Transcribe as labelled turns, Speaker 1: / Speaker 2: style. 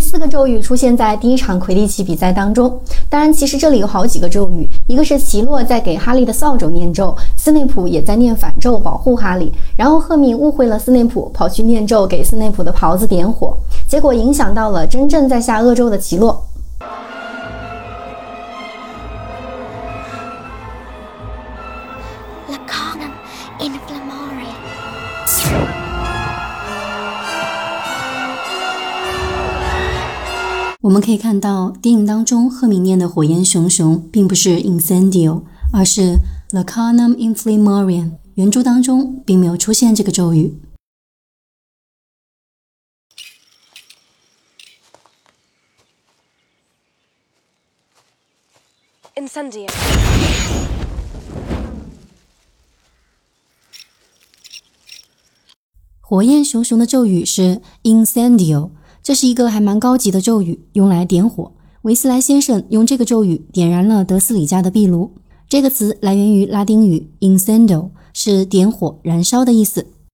Speaker 1: 四个咒语出现在第一场魁地奇比赛当中。当然，其实这里有好几个咒语，一个是奇洛在给哈利的扫帚念咒，斯内普也在念反咒保护哈利。然后赫敏误会了斯内普，跑去念咒给斯内普的袍子点火，结果影响到了真正在下恶咒的奇洛。我们可以看到，电影当中赫敏念的“火焰熊熊”并不是 incendio，而是 lacanum inflammarium。原著当中并没有出现这个咒语。incendio。火焰熊熊的咒语是 incendio。这是一个还蛮高级的咒语，用来点火。维斯莱先生用这个咒语点燃了德斯里家的壁炉。这个词来源于拉丁语 “incendo”，是点火、燃烧的意思。